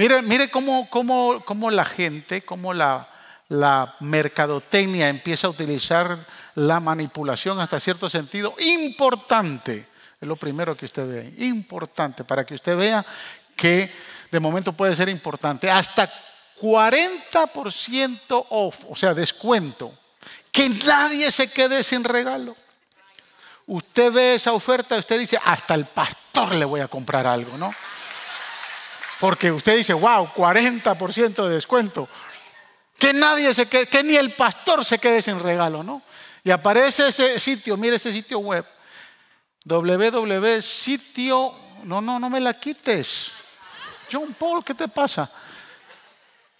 Mire, mire cómo, cómo, cómo la gente, cómo la, mercadotecnia empieza a utilizar la manipulación hasta cierto sentido importante. Es lo primero que usted ve, importante, para que usted vea que de momento puede ser importante. Hasta 40% off, o sea, descuento. Que nadie se quede sin regalo. Usted ve esa oferta y usted dice, hasta el pastor le voy a comprar algo, ¿no? Porque usted dice, wow, 40% de descuento. Que nadie se quede, que ni el pastor se quede sin regalo, ¿no? Y aparece ese sitio, mire ese sitio web, www sitio, no, no, no me la quites. John Paul, ¿qué te pasa?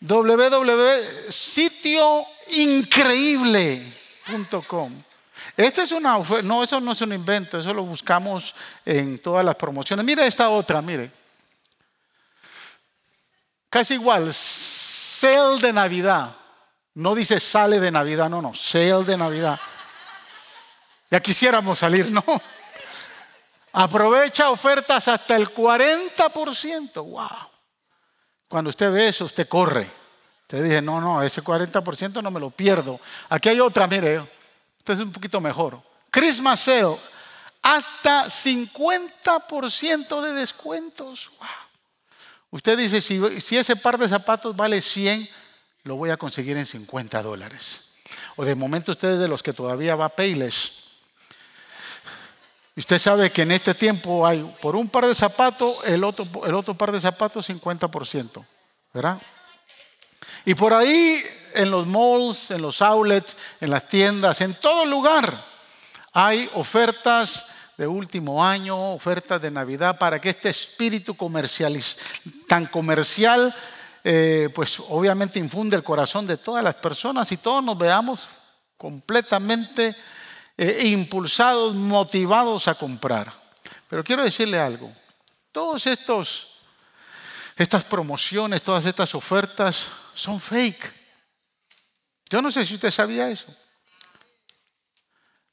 www.sitioincreíble.com. Esta es una no, eso no es un invento, eso lo buscamos en todas las promociones. Mire esta otra, mire. Casi igual, sale de Navidad. No dice sale de Navidad, no, no, sale de Navidad. Ya quisiéramos salir, ¿no? Aprovecha ofertas hasta el 40%. ¡Wow! Cuando usted ve eso, usted corre. Usted dice, no, no, ese 40% no me lo pierdo. Aquí hay otra, mire, este es un poquito mejor. Christmas sale, hasta 50% de descuentos. ¡Wow! Usted dice, si, ese par de zapatos vale 100, lo voy a conseguir en 50 dólares. O de momento usted es de los que todavía va a Payless. Usted sabe que en este tiempo hay por un par de zapatos, el otro, el otro par de zapatos 50%. ¿Verdad? Y por ahí, en los malls, en los outlets, en las tiendas, en todo lugar, hay ofertas de último año, ofertas de Navidad, para que este espíritu comercial, tan comercial, eh, pues obviamente infunde el corazón de todas las personas y todos nos veamos completamente eh, impulsados, motivados a comprar. Pero quiero decirle algo, todos estos estas promociones, todas estas ofertas son fake. Yo no sé si usted sabía eso.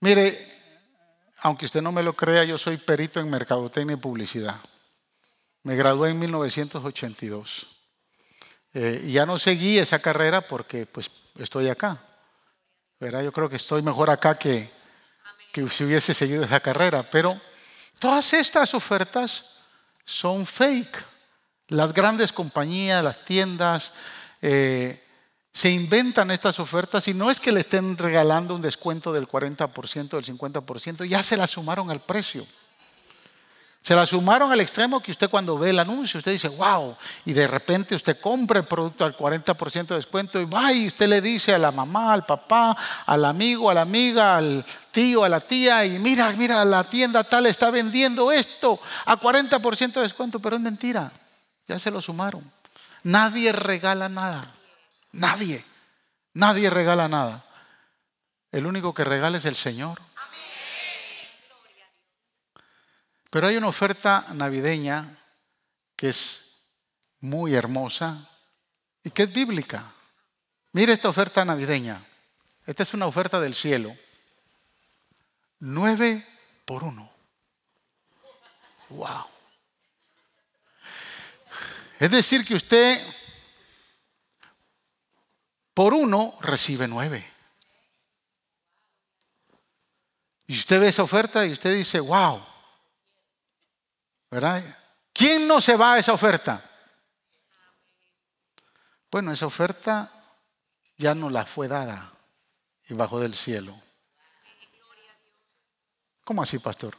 Mire, aunque usted no me lo crea, yo soy perito en mercadotecnia y publicidad. Me gradué en 1982. Eh, y ya no seguí esa carrera porque pues estoy acá. ¿verdad? Yo creo que estoy mejor acá que, que si hubiese seguido esa carrera. Pero todas estas ofertas son fake. Las grandes compañías, las tiendas, eh, se inventan estas ofertas y no es que le estén regalando un descuento del 40%, del 50%, ya se la sumaron al precio. Se la sumaron al extremo que usted cuando ve el anuncio, usted dice, wow, y de repente usted compra el producto al 40% de descuento y va y usted le dice a la mamá, al papá, al amigo, a la amiga, al tío, a la tía, y mira, mira, la tienda tal está vendiendo esto a 40% de descuento, pero es mentira, ya se lo sumaron. Nadie regala nada, nadie, nadie regala nada. El único que regala es el Señor. Pero hay una oferta navideña que es muy hermosa y que es bíblica. Mire esta oferta navideña. Esta es una oferta del cielo. Nueve por uno. Wow. Es decir, que usted por uno recibe nueve. Y usted ve esa oferta y usted dice, wow. ¿Verdad? ¿Quién no se va a esa oferta? Bueno, esa oferta ya no la fue dada y bajó del cielo. ¿Cómo así, pastor?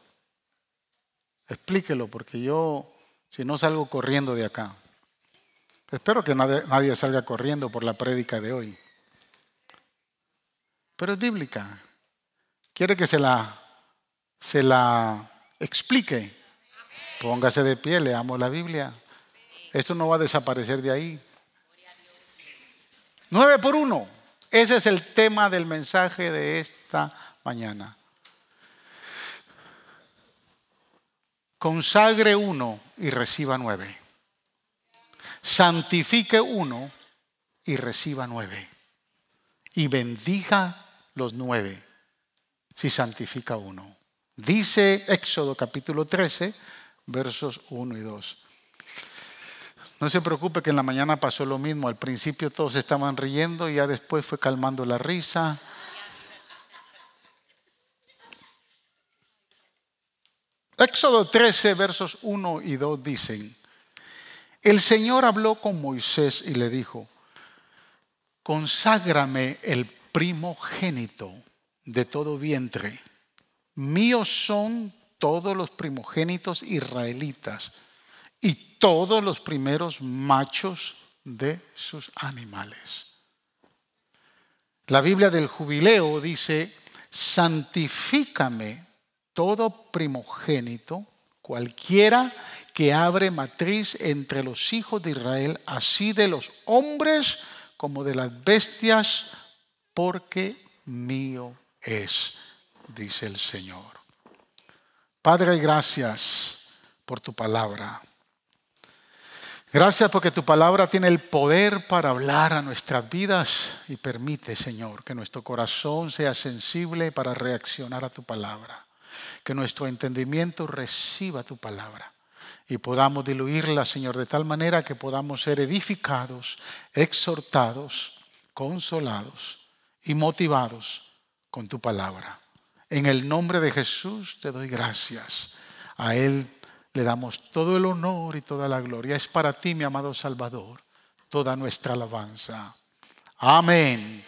Explíquelo, porque yo, si no salgo corriendo de acá, espero que nadie, salga corriendo por la prédica de hoy. Pero es bíblica. Quiere que se la, se la explique. Póngase de pie, leamos la Biblia. Esto no va a desaparecer de ahí. Nueve por uno. Ese es el tema del mensaje de esta mañana. Consagre uno y reciba nueve. Santifique uno y reciba nueve. Y bendiga los nueve si santifica uno. Dice Éxodo capítulo 13 versos 1 y 2. No se preocupe que en la mañana pasó lo mismo. Al principio todos estaban riendo y ya después fue calmando la risa. Éxodo 13, versos 1 y 2 dicen, el Señor habló con Moisés y le dijo, conságrame el primogénito de todo vientre. Míos son todos los primogénitos israelitas y todos los primeros machos de sus animales. La Biblia del jubileo dice, santifícame todo primogénito, cualquiera que abre matriz entre los hijos de Israel, así de los hombres como de las bestias, porque mío es, dice el Señor. Padre, gracias por tu palabra. Gracias porque tu palabra tiene el poder para hablar a nuestras vidas y permite, Señor, que nuestro corazón sea sensible para reaccionar a tu palabra, que nuestro entendimiento reciba tu palabra y podamos diluirla, Señor, de tal manera que podamos ser edificados, exhortados, consolados y motivados con tu palabra. En el nombre de Jesús te doy gracias. A Él le damos todo el honor y toda la gloria. Es para ti, mi amado Salvador, toda nuestra alabanza. Amén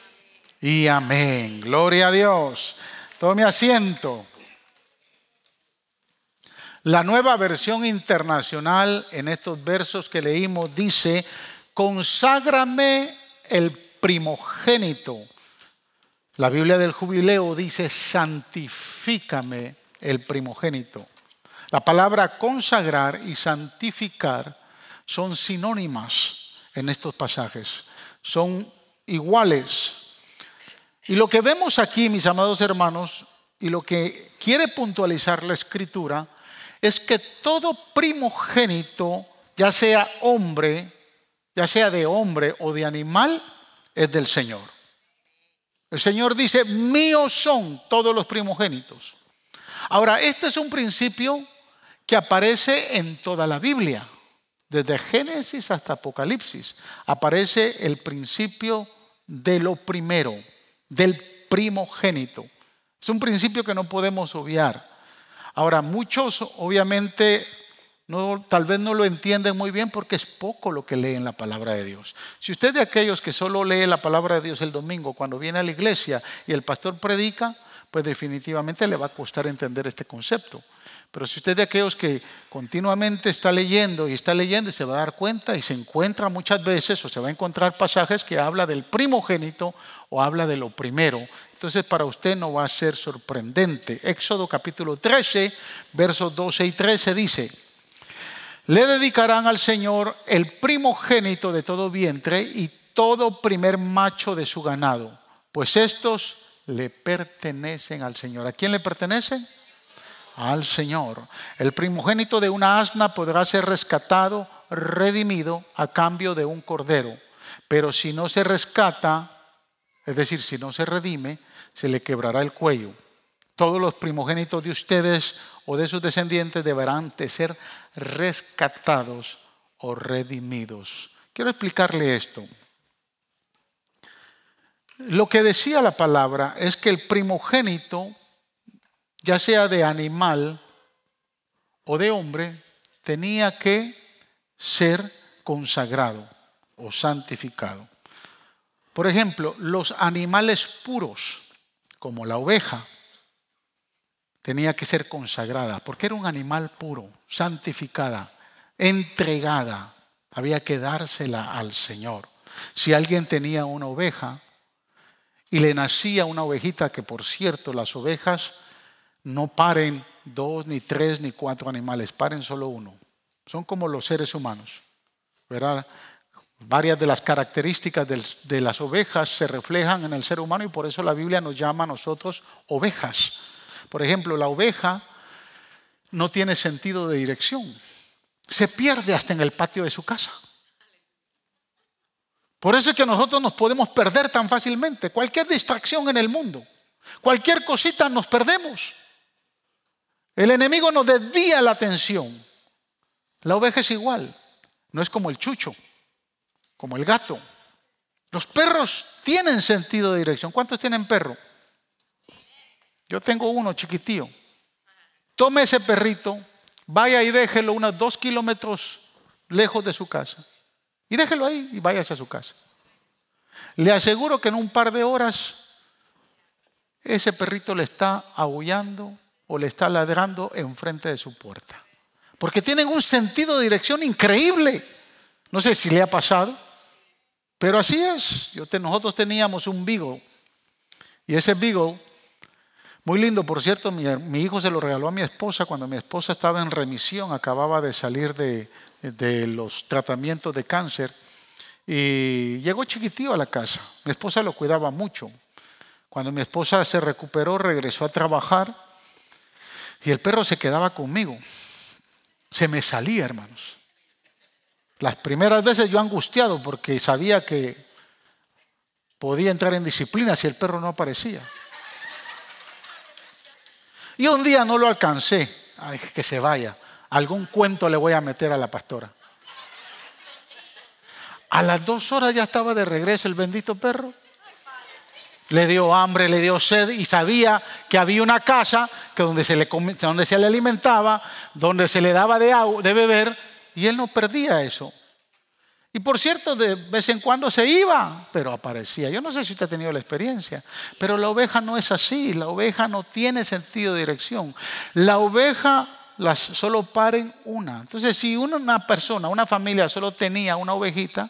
y amén. Gloria a Dios. Tome asiento. La nueva versión internacional en estos versos que leímos dice, conságrame el primogénito. La Biblia del jubileo dice, santifícame el primogénito. La palabra consagrar y santificar son sinónimas en estos pasajes, son iguales. Y lo que vemos aquí, mis amados hermanos, y lo que quiere puntualizar la escritura, es que todo primogénito, ya sea hombre, ya sea de hombre o de animal, es del Señor. El Señor dice, míos son todos los primogénitos. Ahora, este es un principio que aparece en toda la Biblia. Desde Génesis hasta Apocalipsis aparece el principio de lo primero, del primogénito. Es un principio que no podemos obviar. Ahora, muchos obviamente tal vez no lo entienden muy bien porque es poco lo que leen la palabra de Dios. Si usted de aquellos que solo lee la palabra de Dios el domingo cuando viene a la iglesia y el pastor predica, pues definitivamente le va a costar entender este concepto. Pero si usted de aquellos que continuamente está leyendo y está leyendo se va a dar cuenta y se encuentra muchas veces o se va a encontrar pasajes que habla del primogénito o habla de lo primero, entonces para usted no va a ser sorprendente. Éxodo capítulo 13, versos 12 y 13 dice, le dedicarán al Señor el primogénito de todo vientre y todo primer macho de su ganado, pues estos le pertenecen al Señor. ¿A quién le pertenecen? Al Señor. El primogénito de una asna podrá ser rescatado, redimido a cambio de un cordero. Pero si no se rescata, es decir, si no se redime, se le quebrará el cuello. Todos los primogénitos de ustedes o de sus descendientes deberán de ser rescatados o redimidos. Quiero explicarle esto. Lo que decía la palabra es que el primogénito ya sea de animal o de hombre, tenía que ser consagrado o santificado. Por ejemplo, los animales puros, como la oveja, tenía que ser consagrada, porque era un animal puro, santificada, entregada, había que dársela al Señor. Si alguien tenía una oveja y le nacía una ovejita, que por cierto las ovejas no paren dos, ni tres, ni cuatro animales, paren solo uno. Son como los seres humanos. Varias de las características de las ovejas se reflejan en el ser humano y por eso la Biblia nos llama a nosotros ovejas. Por ejemplo, la oveja no tiene sentido de dirección. Se pierde hasta en el patio de su casa. Por eso es que nosotros nos podemos perder tan fácilmente. Cualquier distracción en el mundo, cualquier cosita nos perdemos. El enemigo nos desvía la atención. La oveja es igual. No es como el chucho, como el gato. Los perros tienen sentido de dirección. ¿Cuántos tienen perro? Yo tengo uno chiquitío. Tome ese perrito, vaya y déjelo unos dos kilómetros lejos de su casa. Y déjelo ahí y váyase a su casa. Le aseguro que en un par de horas ese perrito le está aullando o le está ladrando enfrente de su puerta. Porque tienen un sentido de dirección increíble. No sé si le ha pasado, pero así es. nosotros teníamos un Beagle y ese Beagle, muy lindo, por cierto, mi, mi, hijo se lo regaló a mi esposa cuando mi esposa estaba en remisión, acababa de salir de, de los tratamientos de cáncer y llegó chiquitío a la casa. Mi esposa lo cuidaba mucho. Cuando mi esposa se recuperó, regresó a trabajar y el perro se quedaba conmigo. Se me salía, hermanos. Las primeras veces yo angustiado porque sabía que podía entrar en disciplina si el perro no aparecía. Y un día no lo alcancé. Ay, que se vaya. Algún cuento le voy a meter a la pastora. A las dos horas ya estaba de regreso el bendito perro le dio hambre, le dio sed y sabía que había una casa que donde, se le, donde se le alimentaba, donde se le daba de, beber y él no perdía eso. Y por cierto, de vez en cuando se iba, pero aparecía. Yo no sé si usted ha tenido la experiencia, pero la oveja no es así. La oveja no tiene sentido de dirección. La oveja las solo paren una. Entonces, si una persona, una familia solo tenía una ovejita,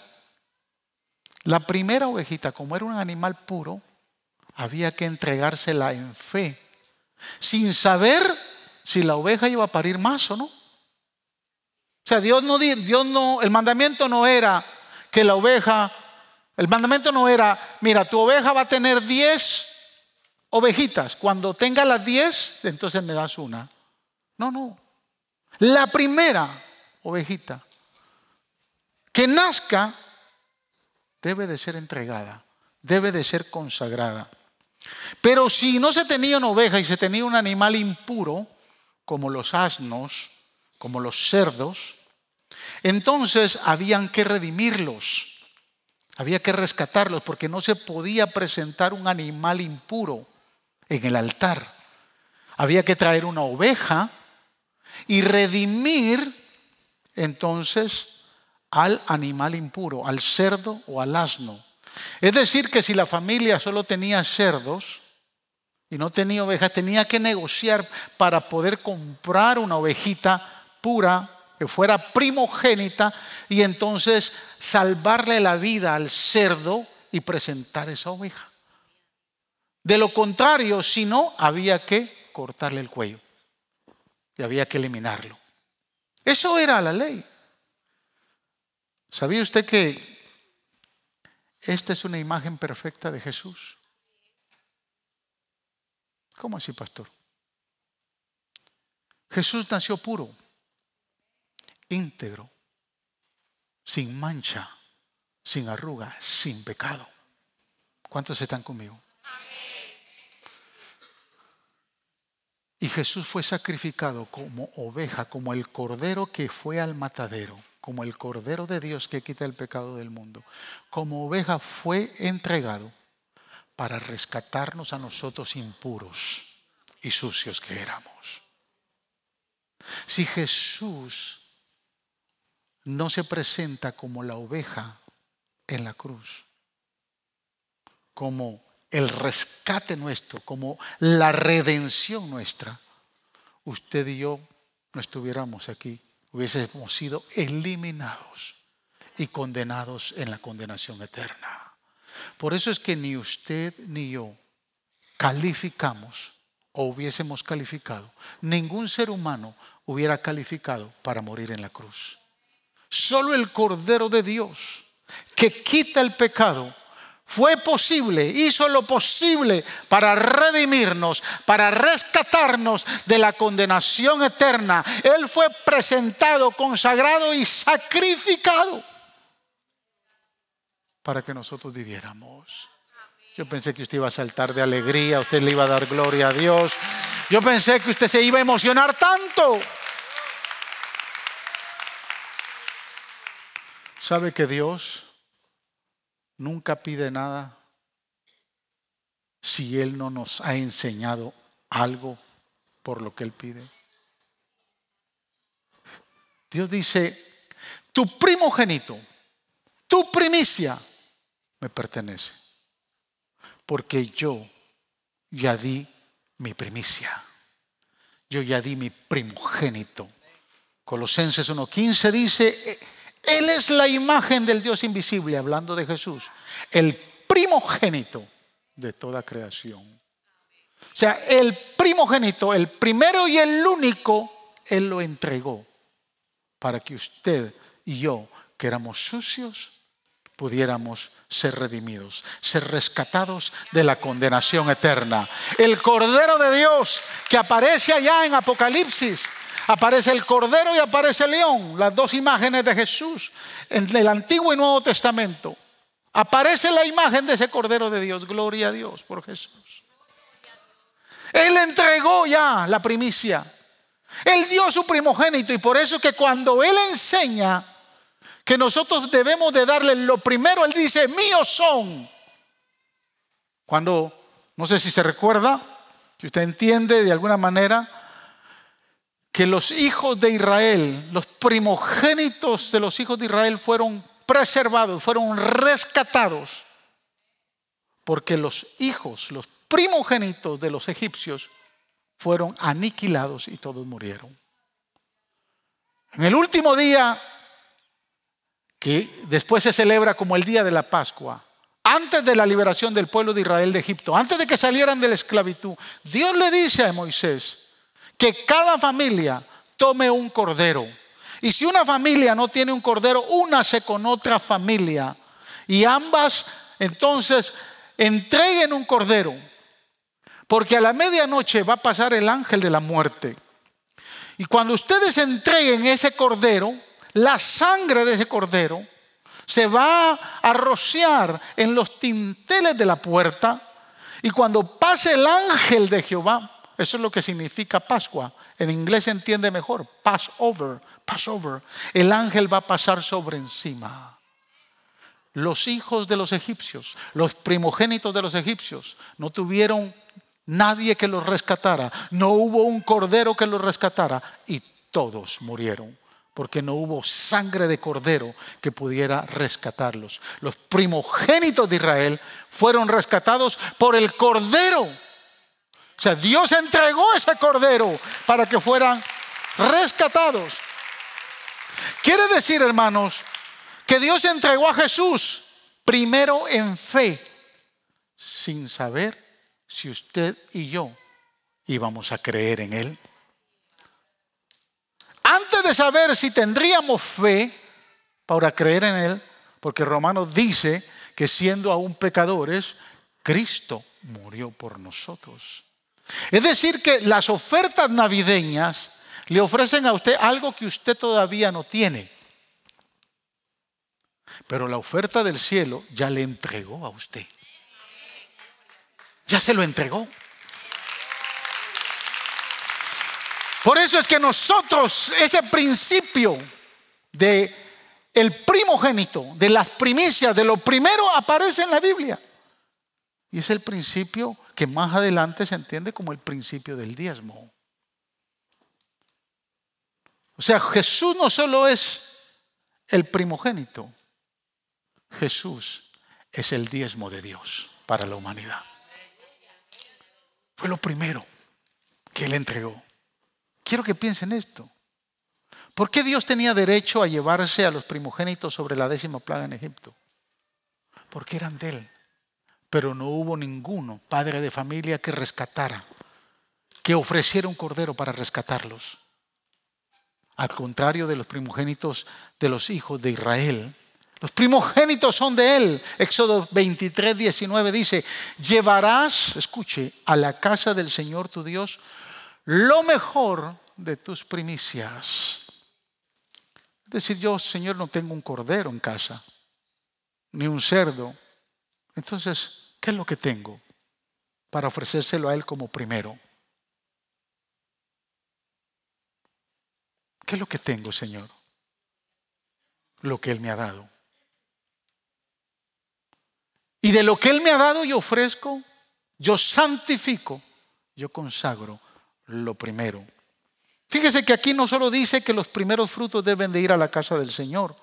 la primera ovejita, como era un animal puro, había que entregársela en fe, sin saber si la oveja iba a parir más o no. O sea, Dios no, Dios no, el mandamiento no era que la oveja, el mandamiento no era, mira, tu oveja va a tener 10 ovejitas, cuando tenga las 10, entonces me das una. No, no. La primera ovejita que nazca debe de ser entregada, debe de ser consagrada. Pero si no se tenía una oveja y se tenía un animal impuro, como los asnos, como los cerdos, entonces habían que redimirlos, había que rescatarlos, porque no se podía presentar un animal impuro en el altar. Había que traer una oveja y redimir entonces al animal impuro, al cerdo o al asno. Es decir, que si la familia solo tenía cerdos y no tenía ovejas, tenía que negociar para poder comprar una ovejita pura que fuera primogénita y entonces salvarle la vida al cerdo y presentar esa oveja. De lo contrario, si no, había que cortarle el cuello y había que eliminarlo. Eso era la ley. ¿Sabía usted que esta es una imagen perfecta de Jesús. ¿Cómo así, pastor? Jesús nació puro, íntegro, sin mancha, sin arruga, sin pecado. ¿Cuántos están conmigo? Y Jesús fue sacrificado como oveja, como el cordero que fue al matadero como el Cordero de Dios que quita el pecado del mundo, como oveja fue entregado para rescatarnos a nosotros impuros y sucios que éramos. Si Jesús no se presenta como la oveja en la cruz, como el rescate nuestro, como la redención nuestra, usted y yo no estuviéramos aquí hubiésemos sido eliminados y condenados en la condenación eterna. Por eso es que ni usted ni yo calificamos o hubiésemos calificado, ningún ser humano hubiera calificado para morir en la cruz. Solo el Cordero de Dios que quita el pecado fue posible, hizo lo posible para redimirnos, para rescatarnos de la condenación eterna. Él fue presentado, consagrado y sacrificado para que nosotros viviéramos. Yo pensé que usted iba a saltar de alegría, usted le iba a dar gloria a Dios. Yo pensé que usted se iba a emocionar tanto. ¿Sabe que Dios nunca pide nada si Él no nos ha enseñado algo por lo que Él pide? Dios dice, tu primogénito, tu primicia me pertenece, porque yo ya di mi primicia, yo ya di mi primogénito. Colosenses 1.15 dice, Él es la imagen del Dios invisible, hablando de Jesús, el primogénito de toda creación. O sea, el primogénito, el primero y el único, Él lo entregó para que usted y yo, que éramos sucios, pudiéramos ser redimidos, ser rescatados de la condenación eterna. El Cordero de Dios que aparece allá en Apocalipsis, aparece el Cordero y aparece el león, las dos imágenes de Jesús en el Antiguo y Nuevo Testamento. Aparece la imagen de ese Cordero de Dios, gloria a Dios por Jesús. Él entregó ya la primicia. Él dio su primogénito y por eso que cuando Él enseña que nosotros debemos de darle lo primero, Él dice, míos son. Cuando, no sé si se recuerda, si usted entiende de alguna manera, que los hijos de Israel, los primogénitos de los hijos de Israel fueron preservados, fueron rescatados, porque los hijos, los primogénitos de los egipcios, fueron aniquilados y todos murieron. En el último día, que después se celebra como el día de la Pascua, antes de la liberación del pueblo de Israel de Egipto, antes de que salieran de la esclavitud, Dios le dice a Moisés que cada familia tome un cordero. Y si una familia no tiene un cordero, únase con otra familia. Y ambas entonces entreguen un cordero. Porque a la medianoche va a pasar el ángel de la muerte. Y cuando ustedes entreguen ese cordero, la sangre de ese cordero se va a rociar en los tinteles de la puerta. Y cuando pase el ángel de Jehová, eso es lo que significa Pascua. En inglés se entiende mejor. Passover, Passover. El ángel va a pasar sobre encima. Los hijos de los egipcios, los primogénitos de los egipcios, no tuvieron nadie que los rescatara, no hubo un cordero que los rescatara y todos murieron porque no hubo sangre de cordero que pudiera rescatarlos. Los primogénitos de Israel fueron rescatados por el cordero. O sea, Dios entregó ese cordero para que fueran rescatados. Quiere decir, hermanos, que Dios entregó a Jesús primero en fe, sin saber si usted y yo íbamos a creer en Él. Antes de saber si tendríamos fe para creer en Él, porque Romanos dice que siendo aún pecadores, Cristo murió por nosotros. Es decir, que las ofertas navideñas le ofrecen a usted algo que usted todavía no tiene. Pero la oferta del cielo ya le entregó a usted ya se lo entregó. Por eso es que nosotros, ese principio de el primogénito, de las primicias, de lo primero aparece en la Biblia. Y es el principio que más adelante se entiende como el principio del diezmo. O sea, Jesús no solo es el primogénito, Jesús es el diezmo de Dios para la humanidad. Fue lo primero que él entregó. Quiero que piensen esto. ¿Por qué Dios tenía derecho a llevarse a los primogénitos sobre la décima plaga en Egipto? Porque eran de él. Pero no hubo ninguno, padre de familia, que rescatara, que ofreciera un cordero para rescatarlos. Al contrario de los primogénitos de los hijos de Israel, los primogénitos son de él. Éxodo 23, 19 dice, llevarás, escuche, a la casa del Señor tu Dios lo mejor de tus primicias. Es decir, yo, Señor, no tengo un cordero en casa, ni un cerdo. Entonces, ¿qué es lo que tengo para ofrecérselo a Él como primero? ¿Qué es lo que tengo, Señor? Lo que Él me ha dado. Y de lo que Él me ha dado yo ofrezco, yo santifico, yo consagro lo primero. Fíjese que aquí no solo dice que los primeros frutos deben de ir a la casa del Señor,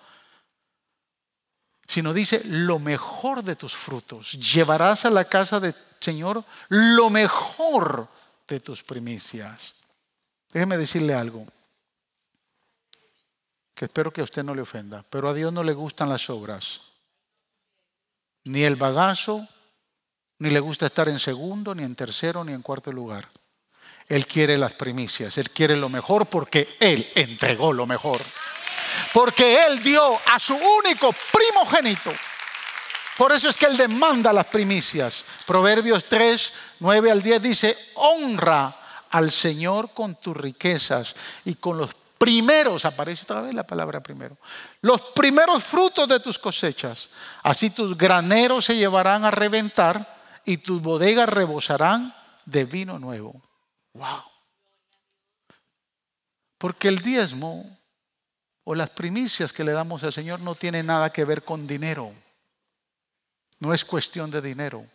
sino dice lo mejor de tus frutos. Llevarás a la casa del Señor lo mejor de tus primicias. Déjeme decirle algo, que espero que a usted no le ofenda, pero a Dios no le gustan las obras, ni el bagazo, ni le gusta estar en segundo, ni en tercero, ni en cuarto lugar. Él quiere las primicias, Él quiere lo mejor porque Él entregó lo mejor. Porque Él dio a su único primogénito. Por eso es que Él demanda las primicias. Proverbios 3, 9 al 10 dice, honra al Señor con tus riquezas y con los primeros, aparece otra vez la palabra primero, los primeros frutos de tus cosechas. Así tus graneros se llevarán a reventar y tus bodegas rebosarán de vino nuevo. Wow. Porque el diezmo o las primicias que le damos al Señor no tiene nada que ver con dinero. No es cuestión de dinero,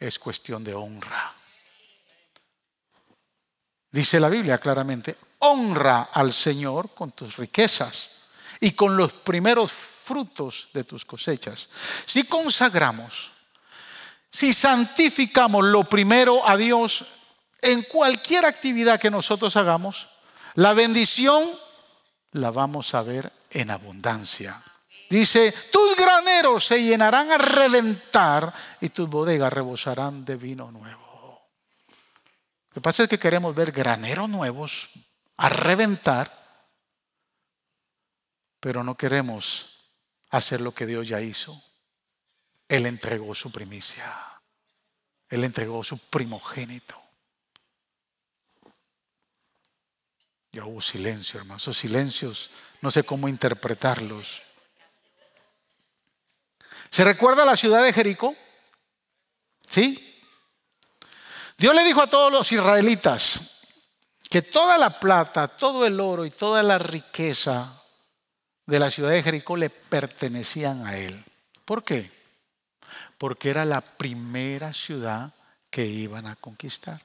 es cuestión de honra. Dice la Biblia claramente, honra al Señor con tus riquezas y con los primeros frutos de tus cosechas. Si consagramos, si santificamos lo primero a Dios, en cualquier actividad que nosotros hagamos, la bendición la vamos a ver en abundancia. Dice, tus graneros se llenarán a reventar y tus bodegas rebosarán de vino nuevo. Lo que pasa es que queremos ver graneros nuevos a reventar, pero no queremos hacer lo que Dios ya hizo. Él entregó su primicia. Él entregó su primogénito. Ya hubo silencio, hermano. Esos silencios, no sé cómo interpretarlos. ¿Se recuerda la ciudad de Jericó? ¿Sí? Dios le dijo a todos los israelitas que toda la plata, todo el oro y toda la riqueza de la ciudad de Jericó le pertenecían a él. ¿Por qué? Porque era la primera ciudad que iban a conquistar.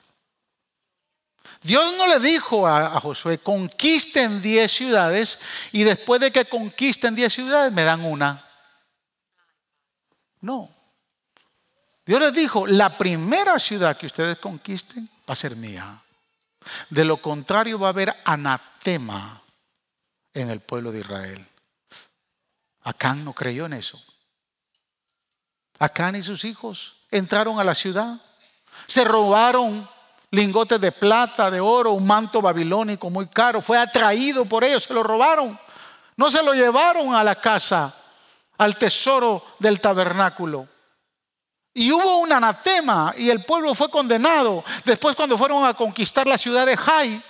Dios no le dijo a, Josué, conquisten 10 ciudades y después de que conquisten 10 ciudades me dan una. No. Dios les dijo, la primera ciudad que ustedes conquisten va a ser mía. De lo contrario va a haber anatema en el pueblo de Israel. Acán no creyó en eso. Acán y sus hijos entraron a la ciudad, se robaron lingotes de plata, de oro, un manto babilónico muy caro. Fue atraído por ellos, se lo robaron. No se lo llevaron a la casa, al tesoro del tabernáculo. Y hubo un anatema y el pueblo fue condenado. Después cuando fueron a conquistar la ciudad de Jai,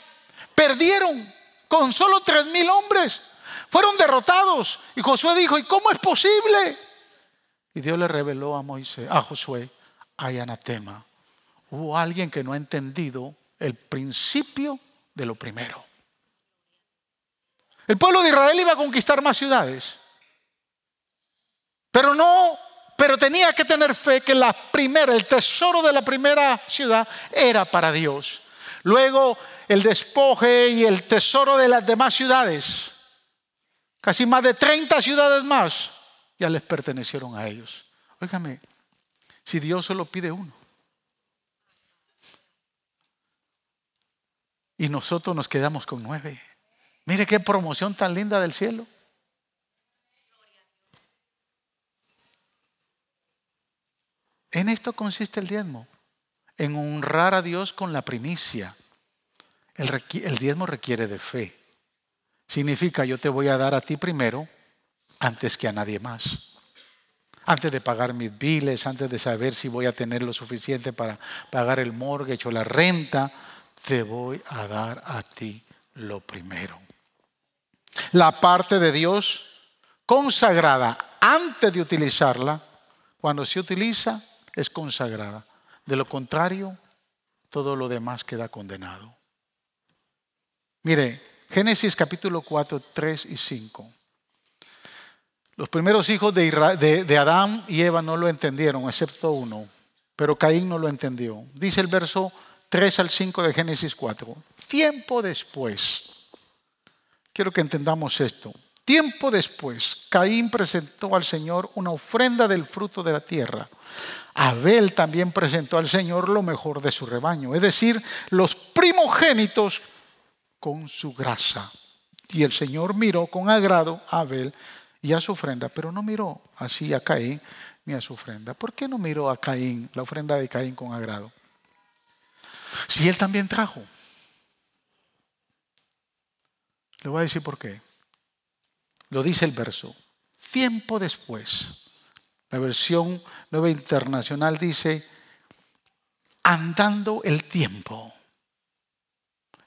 perdieron con solo tres mil hombres. Fueron derrotados. Y Josué dijo, ¿y cómo es posible? Y Dios le reveló a Moisés, a Josué, hay anatema hubo alguien que no ha entendido el principio de lo primero. El pueblo de Israel iba a conquistar más ciudades, pero no, pero tenía que tener fe que la primera, el tesoro de la primera ciudad era para Dios. Luego el despoje y el tesoro de las demás ciudades, casi más de 30 ciudades más, ya les pertenecieron a ellos. Óigame, si Dios solo pide uno. Y nosotros nos quedamos con nueve. Mire qué promoción tan linda del cielo. En esto consiste el diezmo, en honrar a Dios con la primicia. El, diezmo requiere de fe. Significa yo te voy a dar a ti primero antes que a nadie más. Antes de pagar mis biles, antes de saber si voy a tener lo suficiente para pagar el mortgage o la renta, te voy a dar a ti lo primero. La parte de Dios consagrada antes de utilizarla, cuando se utiliza, es consagrada. De lo contrario, todo lo demás queda condenado. Mire, Génesis capítulo 4, 3 y 5. Los primeros hijos de, de, Adán y Eva no lo entendieron, excepto uno, pero Caín no lo entendió. Dice el verso 3 al 5 de Génesis 4. Tiempo después, quiero que entendamos esto. Tiempo después, Caín presentó al Señor una ofrenda del fruto de la tierra. Abel también presentó al Señor lo mejor de su rebaño, es decir, los primogénitos con su grasa. Y el Señor miró con agrado a Abel y a su ofrenda, pero no miró así a Caín ni a su ofrenda. ¿Por qué no miró a Caín, la ofrenda de Caín con agrado? Si él también trajo. Le voy a decir por qué. Lo dice el verso. Tiempo después, la versión nueva internacional dice, andando el tiempo.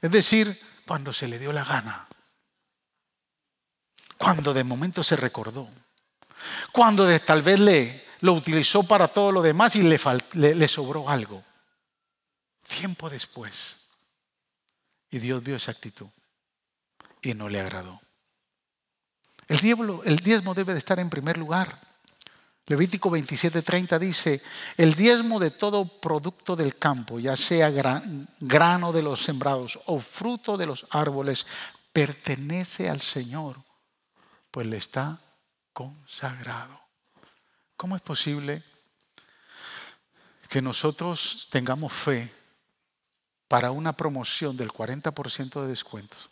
Es decir, cuando se le dio la gana. Cuando de momento se recordó. Cuando de, tal vez le, lo utilizó para todo lo demás y le, le sobró algo. Tiempo después. Y Dios vio esa actitud y no le agradó. El, el diezmo debe de estar en primer lugar. Levítico 27:30 dice, el diezmo de todo producto del campo, ya sea grano de los sembrados o fruto de los árboles, pertenece al Señor, pues le está consagrado. ¿Cómo es posible que nosotros tengamos fe para una promoción del 40% de descuentos?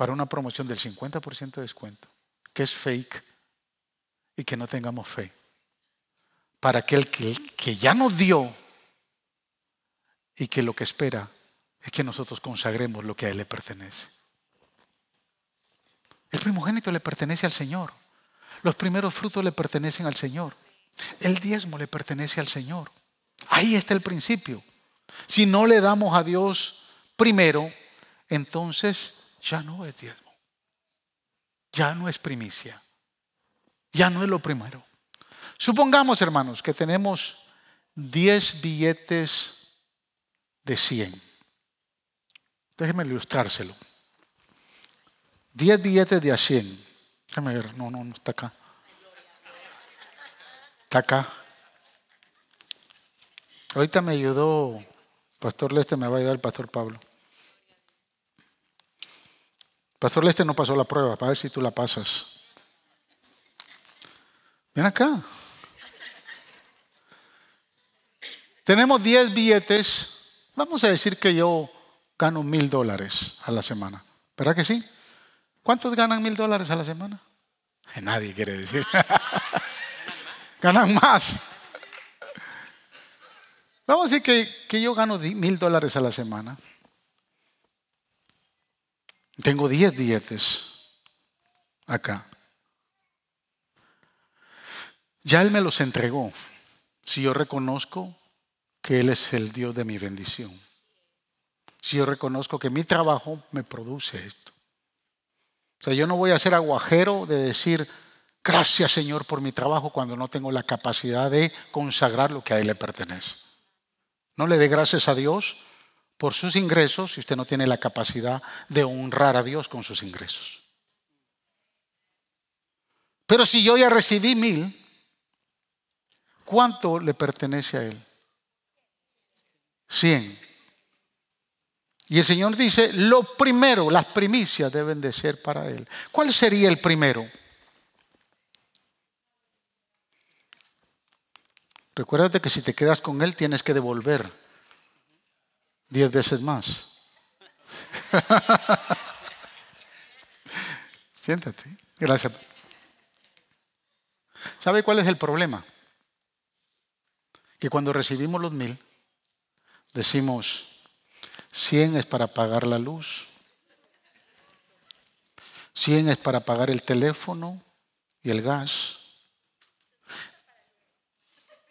para una promoción del 50% de descuento, que es fake, y que no tengamos fe. Para aquel que, que ya nos dio y que lo que espera es que nosotros consagremos lo que a Él le pertenece. El primogénito le pertenece al Señor. Los primeros frutos le pertenecen al Señor. El diezmo le pertenece al Señor. Ahí está el principio. Si no le damos a Dios primero, entonces ya no es diezmo. Ya no es primicia. Ya no es lo primero. Supongamos, hermanos, que tenemos 10 billetes de 100. Déjenme ilustrárselo. 10 billetes de a 100. Déjame ver, no, no, no está acá. Está acá. Ahorita me ayudó, Pastor Leste me va a ayudar el Pastor Pablo. Pastor Leste no pasó la prueba, para ver si tú la pasas. Ven acá. Tenemos 10 billetes. Vamos a decir que yo gano mil dólares a la semana. ¿Verdad que sí? ¿Cuántos ganan mil dólares a la semana? Nadie quiere decir. ganan más. Vamos a decir que, que yo gano mil dólares a la semana. Tengo 10 billetes acá. Ya Él me los entregó. Si yo reconozco que Él es el Dios de mi bendición. Si yo reconozco que mi trabajo me produce esto. O sea, yo no voy a ser aguajero de decir, gracias Señor por mi trabajo cuando no tengo la capacidad de consagrar lo que a Él le pertenece. No le dé gracias a Dios por sus ingresos si usted no tiene la capacidad de honrar a Dios con sus ingresos. Pero si yo ya recibí mil, ¿cuánto le pertenece a Él? Cien. Y el Señor dice, lo primero, las primicias deben de ser para Él. ¿Cuál sería el primero? Recuérdate que si te quedas con Él tienes que devolver diez veces más. Siéntate. Gracias. ¿Sabe cuál es el problema? Que cuando recibimos los mil, decimos, 100 es para pagar la luz, 100 es para pagar el teléfono y el gas,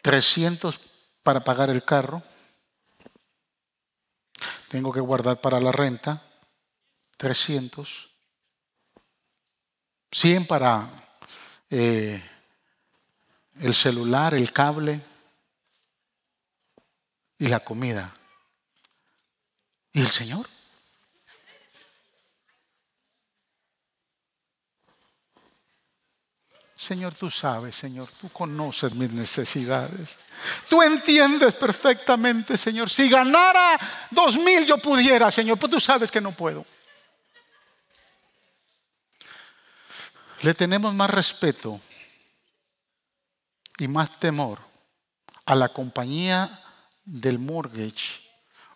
300 para pagar el carro, tengo que guardar para la renta 300. 100 para eh, el celular, el cable y la comida. ¿Y el Señor? Señor, tú sabes, Señor, tú conoces mis necesidades. Tú entiendes perfectamente, Señor. Si ganara dos mil yo pudiera, Señor, pues tú sabes que no puedo. Le tenemos más respeto y más temor a la compañía del mortgage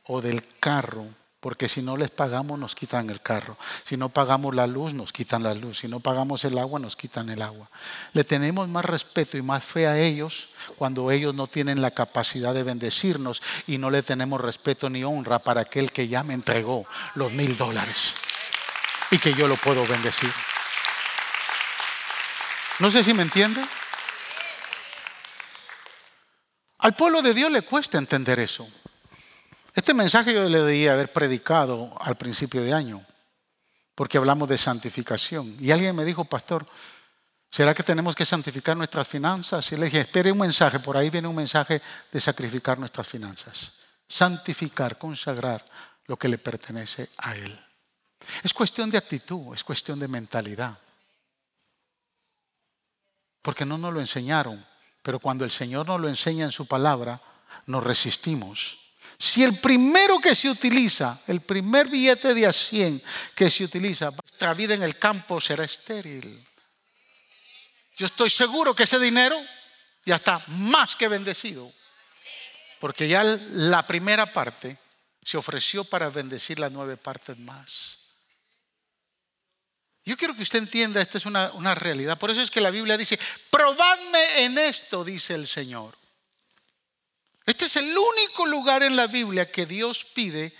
o del carro porque si no les pagamos nos quitan el carro, si no pagamos la luz nos quitan la luz, si no pagamos el agua nos quitan el agua. Le tenemos más respeto y más fe a ellos cuando ellos no tienen la capacidad de bendecirnos y no le tenemos respeto ni honra para aquel que ya me entregó los mil dólares y que yo lo puedo bendecir. No sé si me entiende. Al pueblo de Dios le cuesta entender eso. Este mensaje yo le debía haber predicado al principio de año, porque hablamos de santificación. Y alguien me dijo, pastor, ¿será que tenemos que santificar nuestras finanzas? Y le dije, espere un mensaje, por ahí viene un mensaje de sacrificar nuestras finanzas. Santificar, consagrar lo que le pertenece a Él. Es cuestión de actitud, es cuestión de mentalidad. Porque no nos lo enseñaron, pero cuando el Señor nos lo enseña en su palabra, nos resistimos si el primero que se utiliza, el primer billete de a 100 que se utiliza, nuestra vida en el campo será estéril. Yo estoy seguro que ese dinero ya está más que bendecido. Porque ya la primera parte se ofreció para bendecir las nueve partes más. Yo quiero que usted entienda, esta es una, una realidad. Por eso es que la Biblia dice, probadme en esto, dice el Señor. Este es el único lugar en la Biblia que Dios pide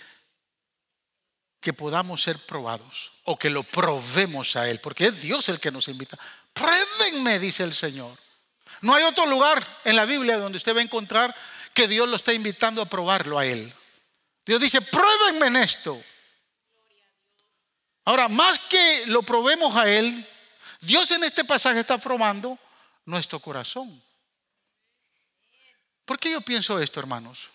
que podamos ser probados o que lo probemos a Él, porque es Dios el que nos invita. Pruébenme, dice el Señor. No hay otro lugar en la Biblia donde usted va a encontrar que Dios lo está invitando a probarlo a Él. Dios dice, pruébenme en esto. Ahora, más que lo probemos a Él, Dios en este pasaje está probando nuestro corazón. ¿Por qué yo pienso esto, hermanos?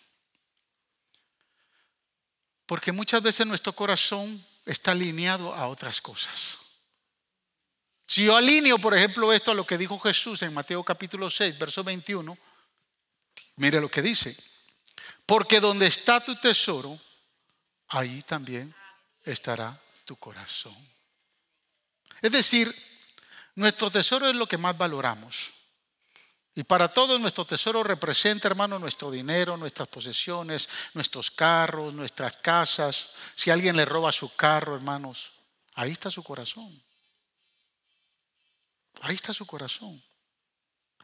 Porque muchas veces nuestro corazón está alineado a otras cosas. Si yo alineo, por ejemplo, esto a lo que dijo Jesús en Mateo capítulo 6, verso 21, mire lo que dice. Porque donde está tu tesoro, ahí también estará tu corazón. Es decir, nuestro tesoro es lo que más valoramos. Y para todos nuestro tesoro representa, hermano, nuestro dinero, nuestras posesiones, nuestros carros, nuestras casas. Si alguien le roba su carro, hermanos, ahí está su corazón. Ahí está su corazón.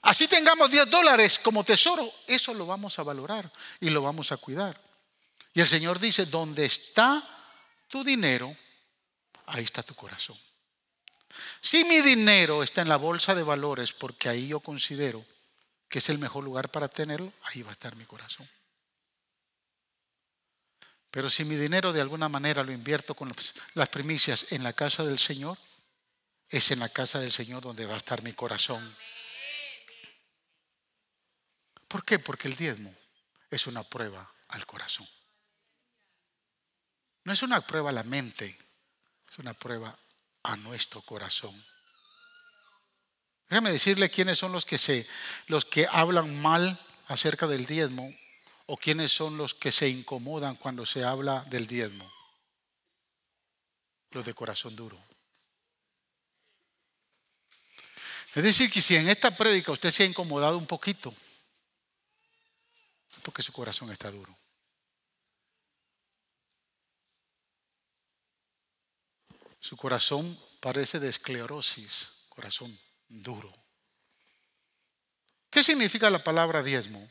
Así tengamos 10 dólares como tesoro, eso lo vamos a valorar y lo vamos a cuidar. Y el Señor dice, donde está tu dinero, ahí está tu corazón. Si mi dinero está en la bolsa de valores, porque ahí yo considero que es el mejor lugar para tenerlo, ahí va a estar mi corazón. Pero si mi dinero de alguna manera lo invierto con las primicias en la casa del Señor, es en la casa del Señor donde va a estar mi corazón. ¿Por qué? Porque el diezmo es una prueba al corazón. No es una prueba a la mente, es una prueba a nuestro corazón. Déjame decirle quiénes son los que se, los que hablan mal acerca del diezmo o quiénes son los que se incomodan cuando se habla del diezmo. Los de corazón duro. Es decir, que si en esta prédica usted se ha incomodado un poquito, es porque su corazón está duro. Su corazón parece de esclerosis, corazón duro. ¿Qué significa la palabra diezmo?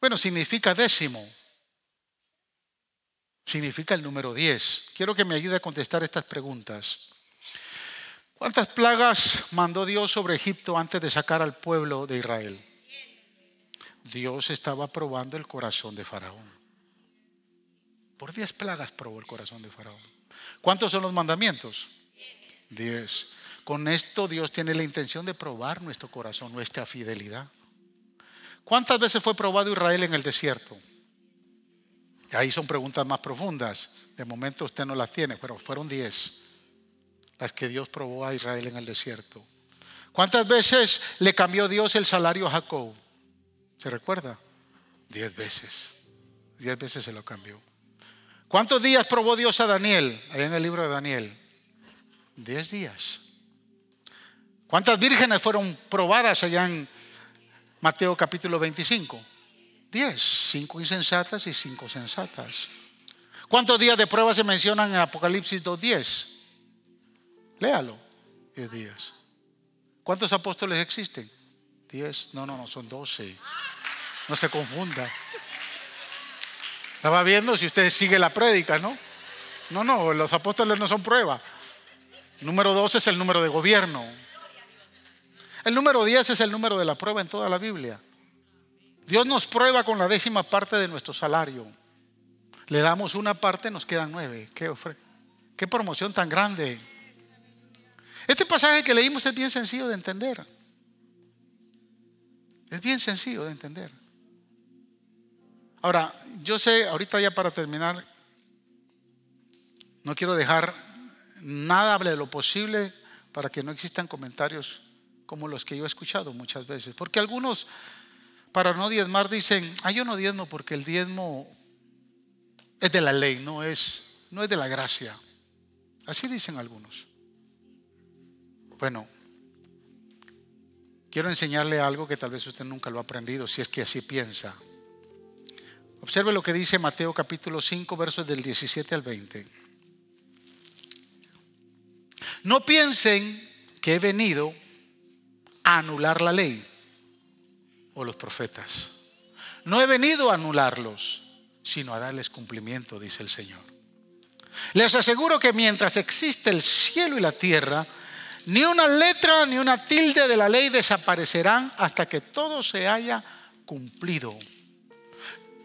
Bueno, significa décimo. Significa el número diez. Quiero que me ayude a contestar estas preguntas. ¿Cuántas plagas mandó Dios sobre Egipto antes de sacar al pueblo de Israel? Dios estaba probando el corazón de Faraón. Por diez plagas probó el corazón de Faraón. ¿Cuántos son los mandamientos? Diez. Con esto Dios tiene la intención de probar nuestro corazón, nuestra fidelidad. ¿Cuántas veces fue probado Israel en el desierto? Ahí son preguntas más profundas. De momento usted no las tiene, pero fueron diez las que Dios probó a Israel en el desierto. ¿Cuántas veces le cambió Dios el salario a Jacob? ¿Se recuerda? Diez veces. Diez veces se lo cambió. ¿Cuántos días probó Dios a Daniel? Ahí en el libro de Daniel. Diez días. ¿Cuántas vírgenes fueron probadas allá en Mateo capítulo 25? Diez. Cinco insensatas y cinco sensatas. ¿Cuántos días de prueba se mencionan en Apocalipsis 2.10? Léalo. Diez días. ¿Cuántos apóstoles existen? Diez. No, no, no, son doce. No se confunda. Estaba viendo si usted sigue la prédica, ¿no? No, no, los apóstoles no son prueba. Número 12 es el número de gobierno. El número 10 es el número de la prueba en toda la Biblia. Dios nos prueba con la décima parte de nuestro salario. Le damos una parte, nos quedan nueve. ¿Qué, qué promoción tan grande? Este pasaje que leímos es bien sencillo de entender. Es bien sencillo de entender. Ahora, yo sé, ahorita ya para terminar, no quiero dejar nada de lo posible para que no existan comentarios como los que yo he escuchado muchas veces. Porque algunos, para no diezmar, dicen, ah, yo no diezmo porque el diezmo es de la ley, no es, no es de la gracia. Así dicen algunos. Bueno, quiero enseñarle algo que tal vez usted nunca lo ha aprendido, si es que así piensa. Observe lo que dice Mateo capítulo 5, versos del 17 al 20. No piensen que he venido anular la ley o los profetas. No he venido a anularlos, sino a darles cumplimiento, dice el Señor. Les aseguro que mientras existe el cielo y la tierra, ni una letra ni una tilde de la ley desaparecerán hasta que todo se haya cumplido.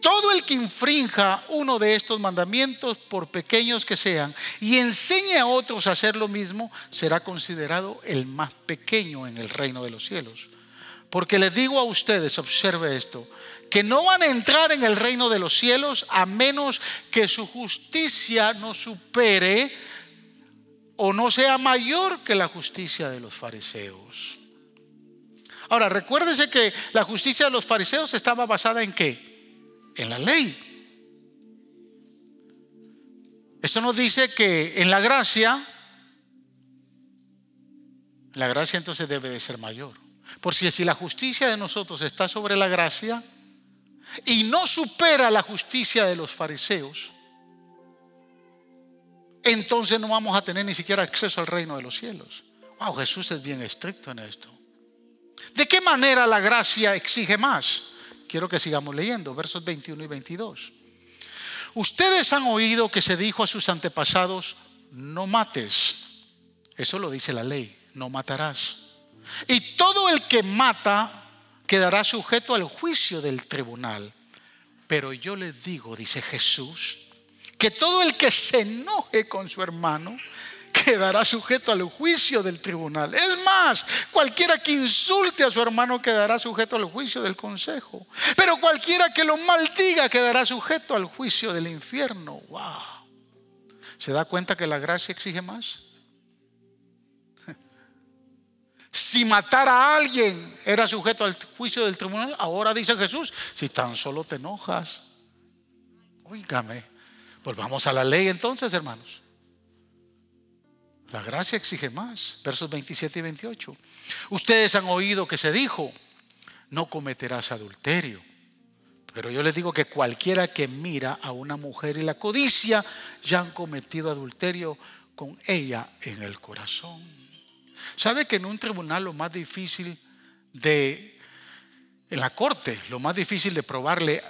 Todo el que infrinja uno de estos mandamientos, por pequeños que sean, y enseñe a otros a hacer lo mismo, será considerado el más pequeño en el reino de los cielos. Porque les digo a ustedes, observe esto, que no van a entrar en el reino de los cielos a menos que su justicia no supere o no sea mayor que la justicia de los fariseos. Ahora, recuérdese que la justicia de los fariseos estaba basada en qué? En la ley. Esto nos dice que en la gracia, la gracia entonces debe de ser mayor. Por si, si la justicia de nosotros está sobre la gracia y no supera la justicia de los fariseos, entonces no vamos a tener ni siquiera acceso al reino de los cielos. Wow, Jesús es bien estricto en esto. ¿De qué manera la gracia exige más? Quiero que sigamos leyendo, versos 21 y 22. Ustedes han oído que se dijo a sus antepasados, no mates. Eso lo dice la ley, no matarás. Y todo el que mata quedará sujeto al juicio del tribunal. Pero yo les digo, dice Jesús, que todo el que se enoje con su hermano quedará sujeto al juicio del tribunal. Es más, cualquiera que insulte a su hermano quedará sujeto al juicio del consejo. Pero cualquiera que lo maldiga quedará sujeto al juicio del infierno. Wow. ¿Se da cuenta que la gracia exige más? Si matar a alguien era sujeto al juicio del tribunal, ahora dice Jesús, si tan solo te enojas, oígame, volvamos a la ley entonces, hermanos. La gracia exige más. Versos 27 y 28. Ustedes han oído que se dijo, no cometerás adulterio. Pero yo les digo que cualquiera que mira a una mujer y la codicia, ya han cometido adulterio con ella en el corazón. ¿Sabe que en un tribunal lo más difícil de, en la corte, lo más difícil de probarle,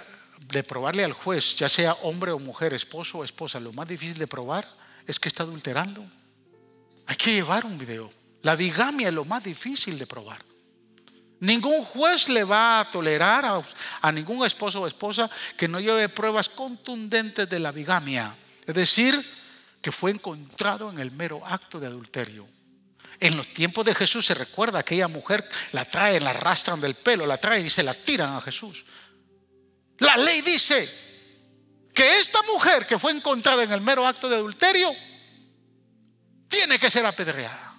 de probarle al juez, ya sea hombre o mujer, esposo o esposa, lo más difícil de probar es que está adulterando? Hay que llevar un video. La bigamia es lo más difícil de probar. Ningún juez le va a tolerar a, ningún esposo o esposa que no lleve pruebas contundentes de la bigamia. Es decir, que fue encontrado en el mero acto de adulterio. En los tiempos de Jesús se recuerda aquella mujer la traen, la arrastran del pelo, la traen y se la tiran a Jesús. La ley dice que esta mujer que fue encontrada en el mero acto de adulterio tiene que ser apedreada.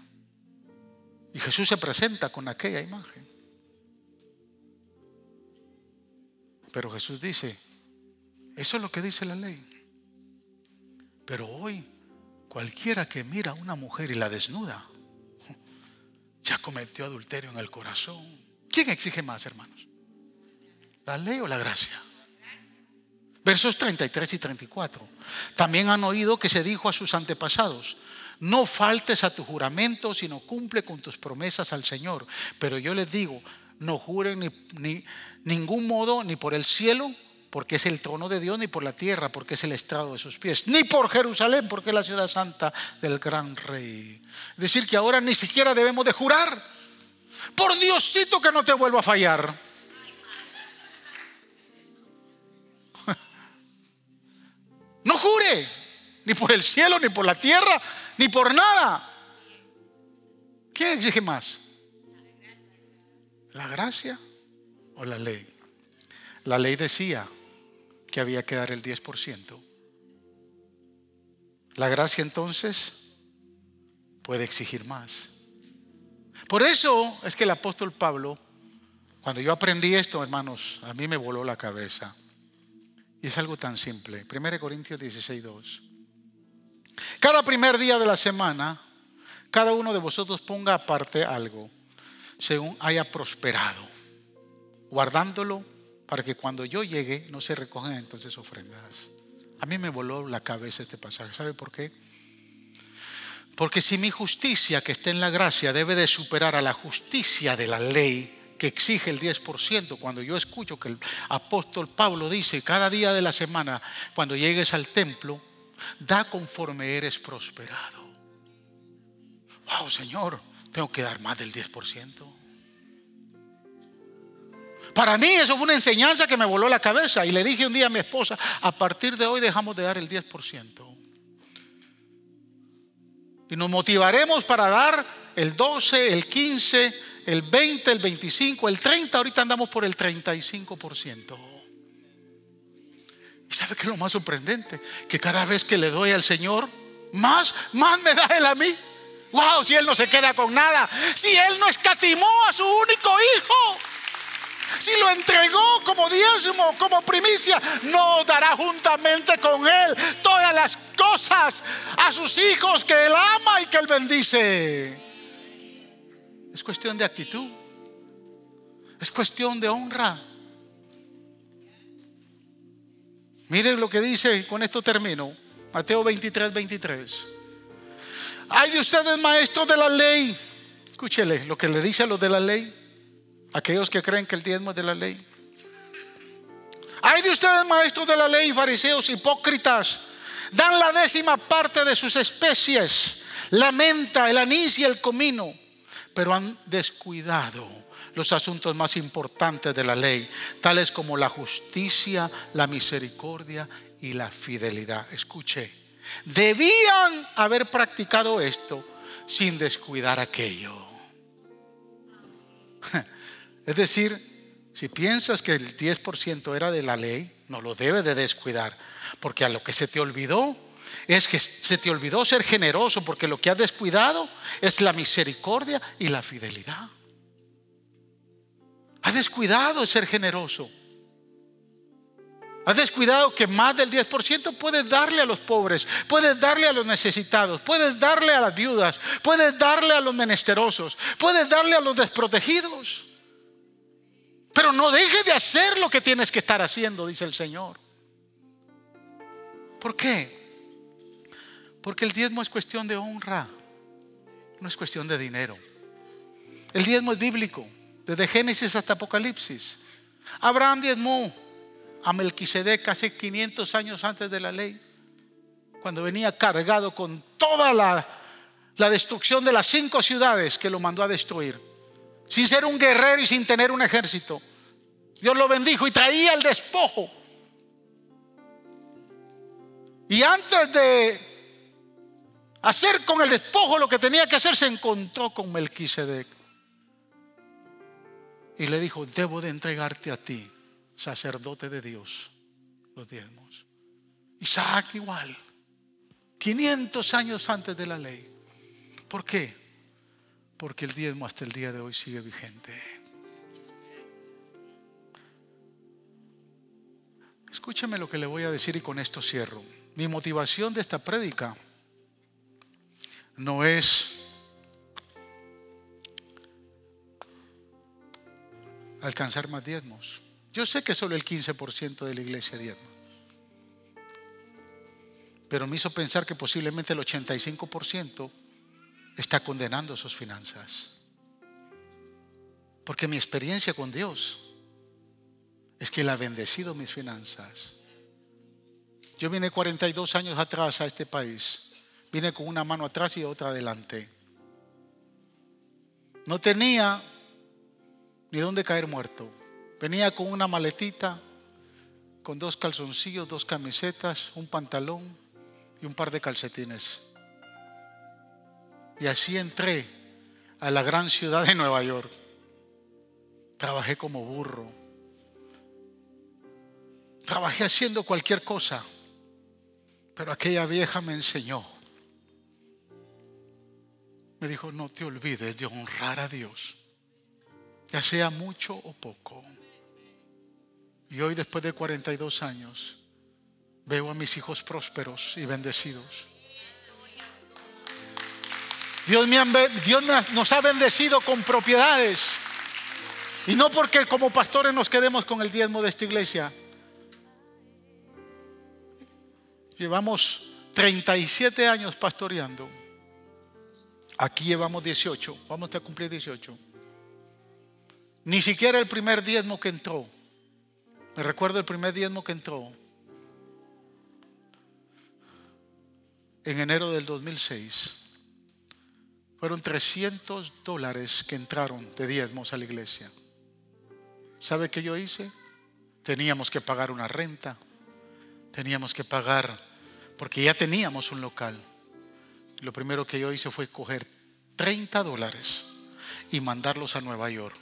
Y Jesús se presenta con aquella imagen. Pero Jesús dice, eso es lo que dice la ley. Pero hoy, cualquiera que mira a una mujer y la desnuda, ya cometió adulterio en el corazón. ¿Quién exige más, hermanos? ¿La ley o la gracia? Versos 33 y 34. También han oído que se dijo a sus antepasados, no faltes a tu juramento, sino cumple con tus promesas al Señor. Pero yo les digo, no juren ni, ni ningún modo, ni por el cielo, porque es el trono de Dios, ni por la tierra, porque es el estrado de sus pies, ni por Jerusalén, porque es la ciudad santa del gran rey. Decir, que ahora ni siquiera debemos de jurar. Por Diosito que no te vuelva a fallar. No jure, ni por el cielo, ni por la tierra, ni por nada. ¿Quién exige más? ¿La gracia o la ley? La ley decía, que había que dar el 10%. La gracia entonces puede exigir más. Por eso es que el apóstol Pablo, cuando yo aprendí esto, hermanos, a mí me voló la cabeza. Y es algo tan simple. 1 Corintios 16, 2. Cada primer día de la semana, cada uno de vosotros ponga aparte algo, según haya prosperado, guardándolo para que cuando yo llegue no se recojan entonces ofrendas. A mí me voló la cabeza este pasaje. ¿Sabe por qué? Porque si mi justicia que está en la gracia debe de superar a la justicia de la ley que exige el 10%, cuando yo escucho que el apóstol Pablo dice cada día de la semana, cuando llegues al templo, da conforme eres prosperado. Wow, Señor, tengo que dar más del 10%. Para mí eso fue una enseñanza que me voló la cabeza y le dije un día a mi esposa, a partir de hoy dejamos de dar el 10%. Y nos motivaremos para dar el 12, el 15, el 20, el 25, el 30, ahorita andamos por el 35%. ¿Y sabe qué es lo más sorprendente? Que cada vez que le doy al Señor, más, más me da Él a mí. Wow, si Él no se queda con nada, si Él no escatimó a su único hijo si lo entregó como diezmo, como primicia, no dará juntamente con él todas las cosas a sus hijos que él ama y que él bendice. Es cuestión de actitud. Es cuestión de honra. Miren lo que dice, con esto termino. Mateo 23, 23. Hay de ustedes maestros de la ley. Escúchele lo que le dice a los de la ley aquellos que creen que el diezmo es de la ley. Hay de ustedes, maestros de la ley, fariseos hipócritas, dan la décima parte de sus especies, la menta, el anís y el comino, pero han descuidado los asuntos más importantes de la ley, tales como la justicia, la misericordia y la fidelidad. Escuche, debían haber practicado esto sin descuidar aquello. Es decir, si piensas que el 10% era de la ley, no lo debes de descuidar, porque a lo que se te olvidó es que se te olvidó ser generoso, porque lo que has descuidado es la misericordia y la fidelidad. Has descuidado ser generoso. Has descuidado que más del 10% puedes darle a los pobres, puedes darle a los necesitados, puedes darle a las viudas, puedes darle a los menesterosos, puedes darle a los desprotegidos. Pero no dejes de hacer lo que tienes que estar haciendo, dice el Señor. ¿Por qué? Porque el diezmo es cuestión de honra, no es cuestión de dinero. El diezmo es bíblico, desde Génesis hasta Apocalipsis. Abraham diezmó a Melquisedec casi 500 años antes de la ley, cuando venía cargado con toda la, la destrucción de las cinco ciudades que lo mandó a destruir sin ser un guerrero y sin tener un ejército. Dios lo bendijo y traía el despojo. Y antes de hacer con el despojo lo que tenía que hacer, se encontró con Melquisedec. Y le dijo, debo de entregarte a ti, sacerdote de Dios, los diezmos. Isaac igual, 500 años antes de la ley. ¿Por qué? Porque el diezmo hasta el día de hoy sigue vigente. Escúcheme lo que le voy a decir y con esto cierro. Mi motivación de esta prédica no es alcanzar más diezmos. Yo sé que solo el 15% de la iglesia diezma. Pero me hizo pensar que posiblemente el 85% está condenando sus finanzas. Porque mi experiencia con Dios es que Él ha bendecido mis finanzas. Yo vine 42 años atrás a este país. Vine con una mano atrás y otra adelante. No tenía ni dónde caer muerto. Venía con una maletita, con dos calzoncillos, dos camisetas, un pantalón y un par de calcetines. Y así entré a la gran ciudad de Nueva York. Trabajé como burro. Trabajé haciendo cualquier cosa. Pero aquella vieja me enseñó. Me dijo, no te olvides de honrar a Dios ya sea mucho o poco. Y hoy, después de 42 años, veo a mis hijos prósperos y bendecidos. Dios, Dios nos ha bendecido con propiedades. Y no porque como pastores nos quedemos con el diezmo de esta iglesia. Llevamos 37 años pastoreando. Aquí llevamos 18. Vamos a cumplir 18. Ni siquiera el primer diezmo que entró. Me recuerdo el primer diezmo que entró. En enero del 2006. Fueron 300 dólares que entraron de diezmos a la iglesia. ¿Sabe qué yo hice? Teníamos que pagar una renta. Teníamos que pagar, porque ya teníamos un local. Lo primero que yo hice fue coger 30 dólares y mandarlos a Nueva York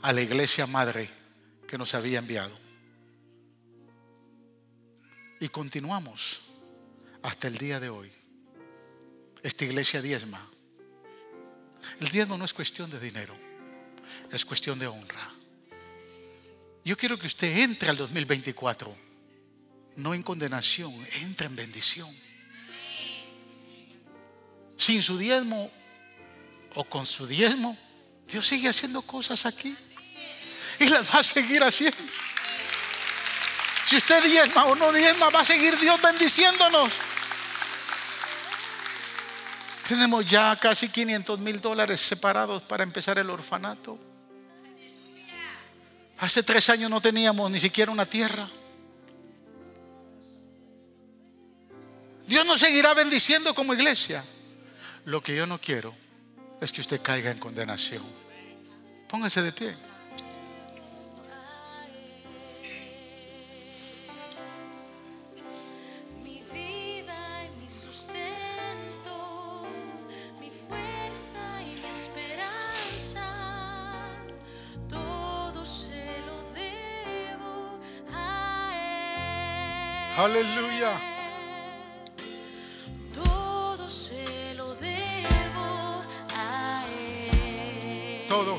a la iglesia madre que nos había enviado. Y continuamos hasta el día de hoy. Esta iglesia diezma. El diezmo no es cuestión de dinero, es cuestión de honra. Yo quiero que usted entre al 2024, no en condenación, entre en bendición. Sin su diezmo o con su diezmo, Dios sigue haciendo cosas aquí y las va a seguir haciendo. Si usted diezma o no diezma, va a seguir Dios bendiciéndonos. Tenemos ya casi 500 mil dólares separados para empezar el orfanato. Hace tres años no teníamos ni siquiera una tierra. Dios nos seguirá bendiciendo como iglesia. Lo que yo no quiero es que usted caiga en condenación. Póngase de pie. Aleluya.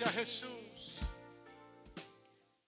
Oh, gracias Jesús.